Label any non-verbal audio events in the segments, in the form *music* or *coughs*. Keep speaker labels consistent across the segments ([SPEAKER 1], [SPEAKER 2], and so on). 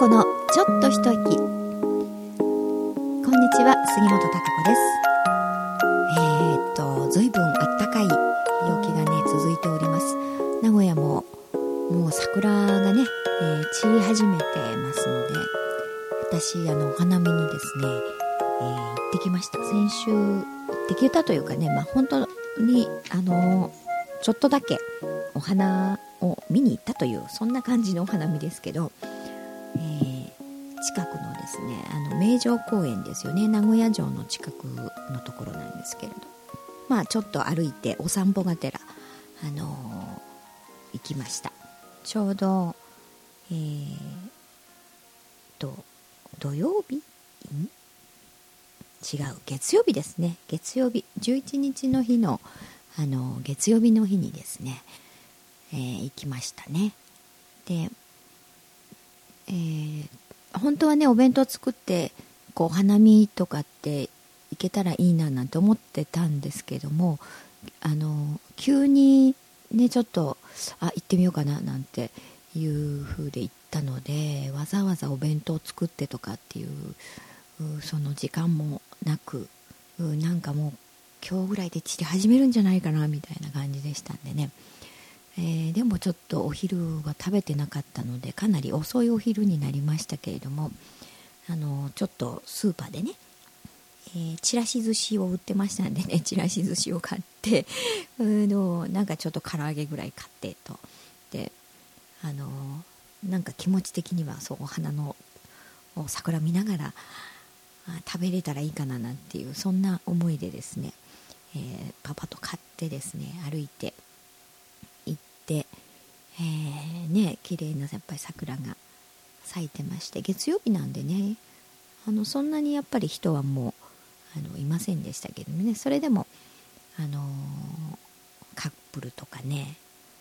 [SPEAKER 1] 子のちょっと一息。こんにちは杉本孝子です。えー、っと随分あったかい陽気がね続いております。名古屋ももう桜がね、えー、散り始めてますので私あのお花見にですね、えー、行ってきました。先週行ってきたというかねまあ本当にあのちょっとだけお花を見に行ったというそんな感じのお花見ですけどえー、近くのですねあの名城公園ですよね。名古屋城の近くのところなんですけれど。まあちょっと歩いてお散歩がてら、あのー、行きました。ちょうどえー、と土曜日？違う月曜日ですね。月曜日11日の日のあの月曜日の日にですね、えー、行きましたね。でえー、本当はねお弁当作ってこう花見とかって行けたらいいななんて思ってたんですけどもあの急にねちょっとあ行ってみようかななんていう風で行ったのでわざわざお弁当作ってとかっていうその時間もなくなんかもう今日ぐらいで散り始めるんじゃないかなみたいな感じでしたんでね。えー、でもちょっとお昼は食べてなかったのでかなり遅いお昼になりましたけれどもあのちょっとスーパーでね、えー、ちらし寿司を売ってましたんでね *laughs* ちらし寿司を買ってうのなんかちょっと唐揚げぐらい買ってと。であのなんか気持ち的にはそうお花の桜見ながら食べれたらいいかななんていうそんな思いでですね、えー、パパと買ってですね歩いてて、えー、ね綺麗なやっぱり桜が咲いてまして月曜日なんでねあのそんなにやっぱり人はもうあのいませんでしたけどねそれでもあのー、カップルとかね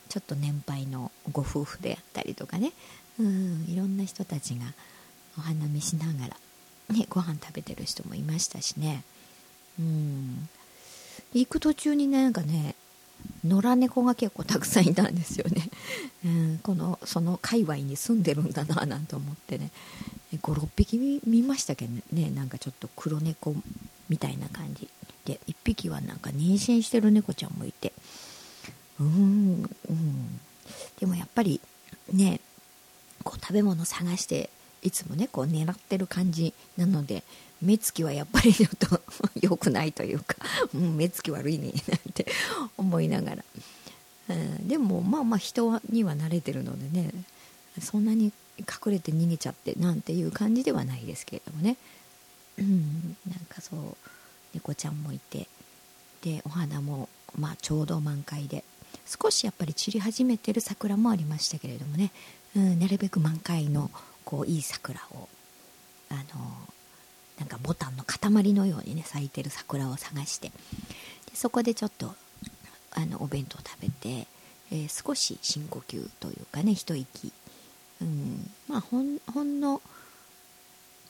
[SPEAKER 1] ちょっと年配のご夫婦であったりとかねうんいろんな人たちがお花見しながら、ね、ご飯食べてる人もいましたしね。うん。行く途中になんかね野良猫が結構たくさんいたんですよね、*laughs* うん、このその界隈に住んでるんだななんて思ってね。56匹見ましたけどね。なんかちょっと黒猫みたいな感じで。1匹はなんか妊娠してる猫ちゃんもいて。うんうん。でもやっぱりねこう食べ物探していつもねこう狙ってる感じなので目つきはやっぱりちょっと *laughs* 良くないというか、*laughs* うん、目つき悪いねなんて思いながら、うん、でもまあまあ人には慣れてるのでねそんなに隠れて逃げちゃってなんていう感じではないですけれどもね、うん、なんかそう猫ちゃんもいてでお花もまあちょうど満開で少しやっぱり散り始めてる桜もありましたけれどもね、うん、なるべく満開のこういい桜をあのなんかボタンの塊のようにね咲いてる桜を探してでそこでちょっとあのお弁当食べて、えー、少し深呼吸というかね一息、うん、まあほんほんの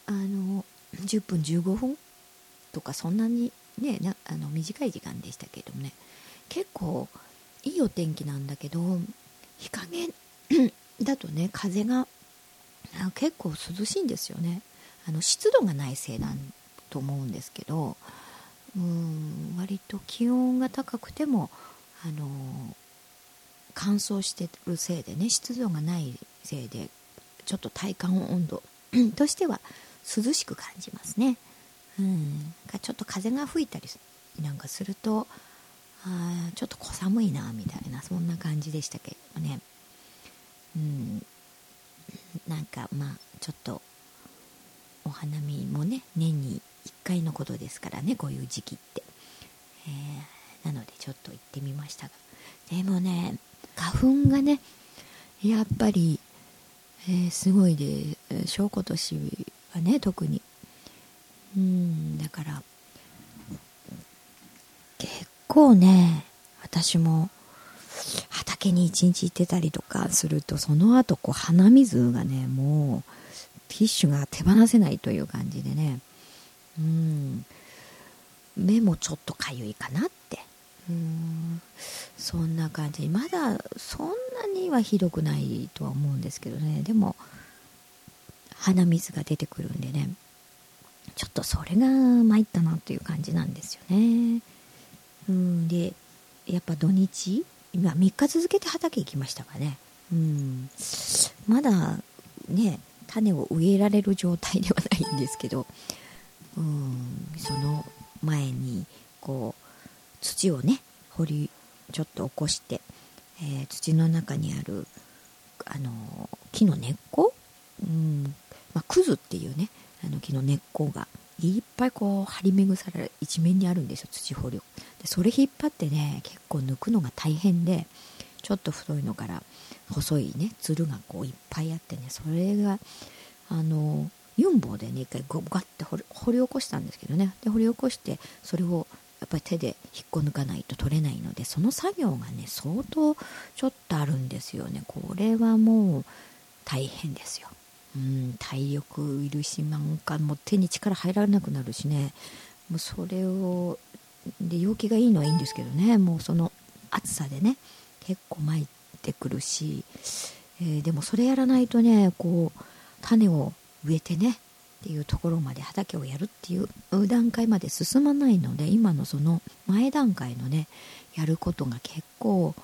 [SPEAKER 1] あの10分15分とかそんなにねなあの短い時間でしたけどもね結構いいお天気なんだけど日陰だとね風が結構涼しいんですよねあの湿度がないせいだと思うんですけどうん割と気温が高くてもあの乾燥してるせいでね湿度がないせいでちょっと体感温度 *coughs* としては涼しく感じますね。うん、ちょっと風が吹いたりなんかするとあちょっと小寒いなみたいなそんな感じでしたけどね。うんなんかまあちょっとお花見もね年に1回のことですからねこういう時期って、えー、なのでちょっと行ってみましたが。でもね花粉がねやっぱり、えー、すごいで小今年はね特に。うんだから結構ね私も畑に一日行ってたりとかするとその後こう鼻水がねもうティッシュが手放せないという感じでね。うん。目もちょっとかゆいかなって。うん。そんな感じ。まだそんなにはひどくないとは思うんですけどね。でも鼻水が出てくるんでね。ちょっとそれが参ったなっていう感じなんですよね。うん。でやっぱ土日今3日続けて畑行きましたからね。うん。まだね種を植えられる状態ではないんですけど。うん。その前にこう土をね掘りちょっと起こして、えー、土の中にあるあの木の根っこ、うん。まあ、クズっていうねあの木の根っこがいっぱいこう張り巡され一面にあるんですよ土掘り。でそれ引っ張ってね結構抜くのが大変でちょっと太いのから細いねつるがこういっぱいあってねそれがあのユンボでね一回ゴガッて掘り掘り起こしたんですけどね。で掘り起こしてそれをやっぱり手で引っこ抜かないと取れないのでその作業がね相当ちょっとあるんですよね。これはもう大変ですよ。うん体力いるしなんかもう手に力入らなくなるしね。もうそれをで陽気がいいのはいいんですけどね。もうその暑さでね。結構参ってくるし、えー、でもそれやらないとねこう種を植えてね。っていうところまで畑をやるっていう段階まで進まないので今のその前段階のねやることが結構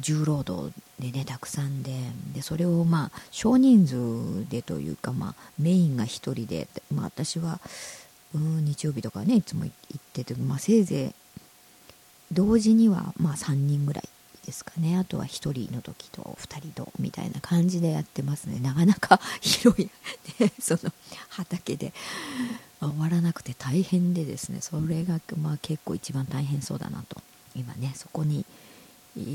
[SPEAKER 1] 重労働でねたくさんで。でそれをまあ少人数でというか、まあ、メインが1人で、まあ、私はうん日曜日とかねいつも行ってて、まあ、せいぜい同時にはまあ3人ぐらいですかね。あとは1人の時と2人とみたいな感じでやってますね。なかなか *laughs* 広い、ね、*laughs* その畑で。終わらなくて大変でですね。それがまあ結構一番大変そうだなと。今ねそこに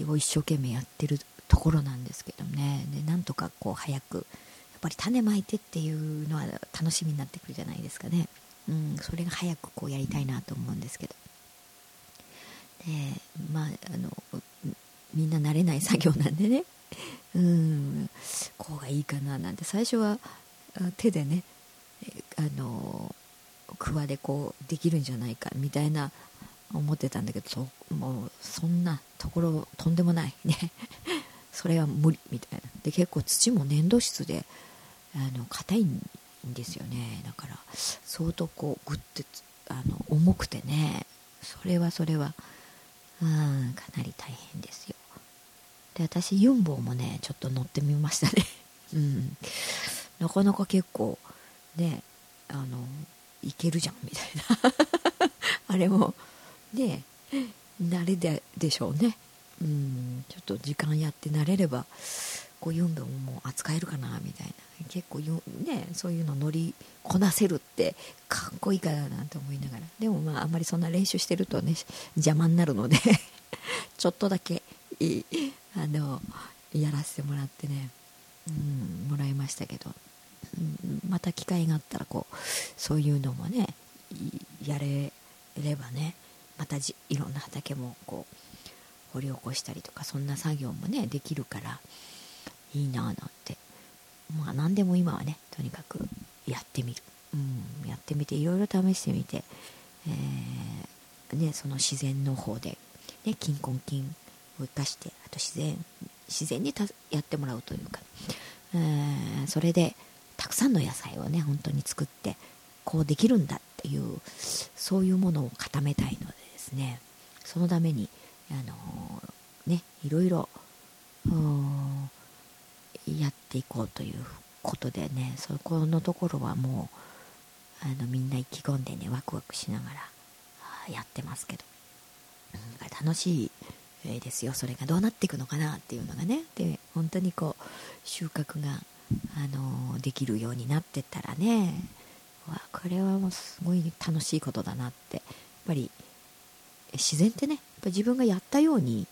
[SPEAKER 1] を一生懸命やってるところなんですけどね。でなんとかこう早くやっぱり種まいてっていうのは楽しみになってくるじゃないですかね、うん、それが早くこうやりたいなと思うんですけど。でまああのみんな慣れない作業なんでね。うんこうがいいかななんて最初は手でねあのくわでこうできるんじゃないかみたいな思ってたんだけどもうそんなところとんでもないね。それは無理みたいな。で結構土も粘土質であの硬いんですよね。だから相当こうグッてあの重くてねそれはそれはうんかなり大変ですよ。で私ユンボもねちょっと乗ってみましたね。*laughs* うん。なかなか結構ねあのいけるじゃんみたいな。*laughs* あれもね慣れででしょうね。うん。ちょっと時間やって慣れればこうユンボも扱えるかなみたいな。結構ねそういうの乗りこなせるってかっこいいからなと思いながら。でもまああんまりそんな練習してるとね邪魔になるので *laughs* ちょっとだけあのやらせてもらってね、うん、もらいましたけど、うん、また機会があったらこうそういうのもねやれればねまたじいろんな畑もこう掘り起こしたりとかそんな作業もねできるから。いいなあなんて。まあ何でも今はねとにかくやってみる、うん、やってみていろいろ試してみて、えー、ね、その自然の方で、ね、金婚金を生かしてあと自然自然にやってもらうというか、えー、それでたくさんの野菜をね本当に作ってこうできるんだっていうそういうものを固めたいのでですね。そのためにあのー、ねいろいろやっていこうということでねそこのところはもうあのみんな意気込んでねワクワクしながらやってますけど、うん、楽しいですよ。それがどうなっていくのかなっていうのがね。で本当にこう収穫が、あのできるようになってったらね。わこれはもうすごい楽しいことだなって。やっぱり自然ってねやっぱ自分がやったように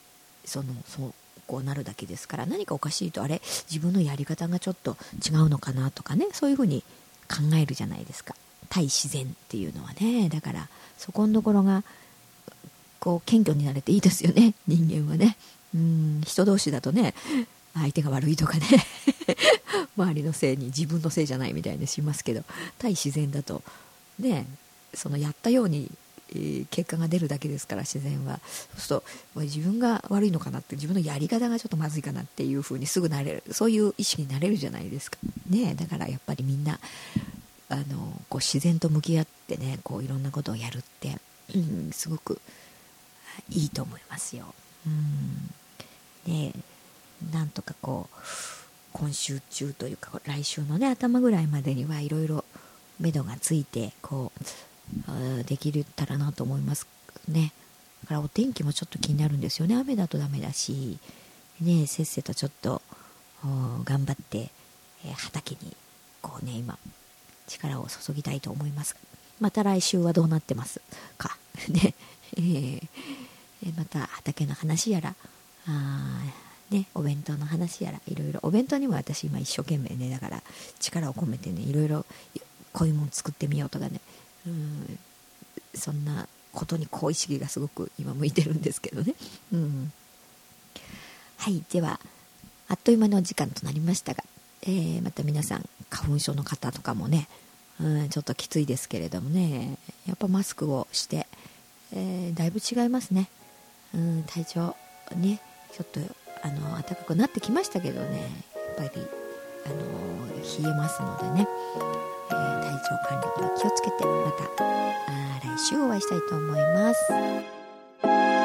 [SPEAKER 1] そのそうこうなるだけですから何かおかしいとあれ自分のやり方がちょっと違うのかなとかねそういうふうに考えるじゃないですか。対自然っていうのはね。だからそこのところがこう謙虚になれていいですよね。*laughs* 人間はね。うん人同士だとね相手が悪いとかね。*laughs* 周りのせいに自分のせいじゃないみたいにしますけど対自然だとねそのやったように、結果が出るだけですから自然は。そうすると自分が悪いのかなって自分のやり方がちょっとまずいかなっていう風にすぐなれるそういう意識になれるじゃないですか。ねだからやっぱりみんなあのこう自然と向き合ってねこういろんなことをやるって、うん、すごくいいと思いますよ。うん、でなんとかこう今週中というか来週のね頭ぐらいまでにはいろいろ目処がついてこうできるたらなと思いますね。だからお天気もちょっと気になるんですよね。雨だとダメだしねせっせとちょっと頑張って、えー、畑にこうね今力を注ぎたいと思います。また来週はどうなってますか？*laughs* ね。えー、また畑の話やらあね、お弁当の話やらいろいろ。お弁当にも私今一生懸命ねだから力を込めてねいろいろこういうもの作ってみようとかねうん。そんなことに好意識がすごく今向いてるんですけどね、うん、はい。ではあっという間の時間となりましたが、えー、また皆さん花粉症の方とかもね、うん、ちょっときついですけれどもねやっぱマスクをして、えー、だいぶ違いますね、うん、体調ねちょっとあの暖かくなってきましたけどねやっぱりあの冷えますのでね、えー、体調管理には気をつけてまた来週お会いしたいと思います。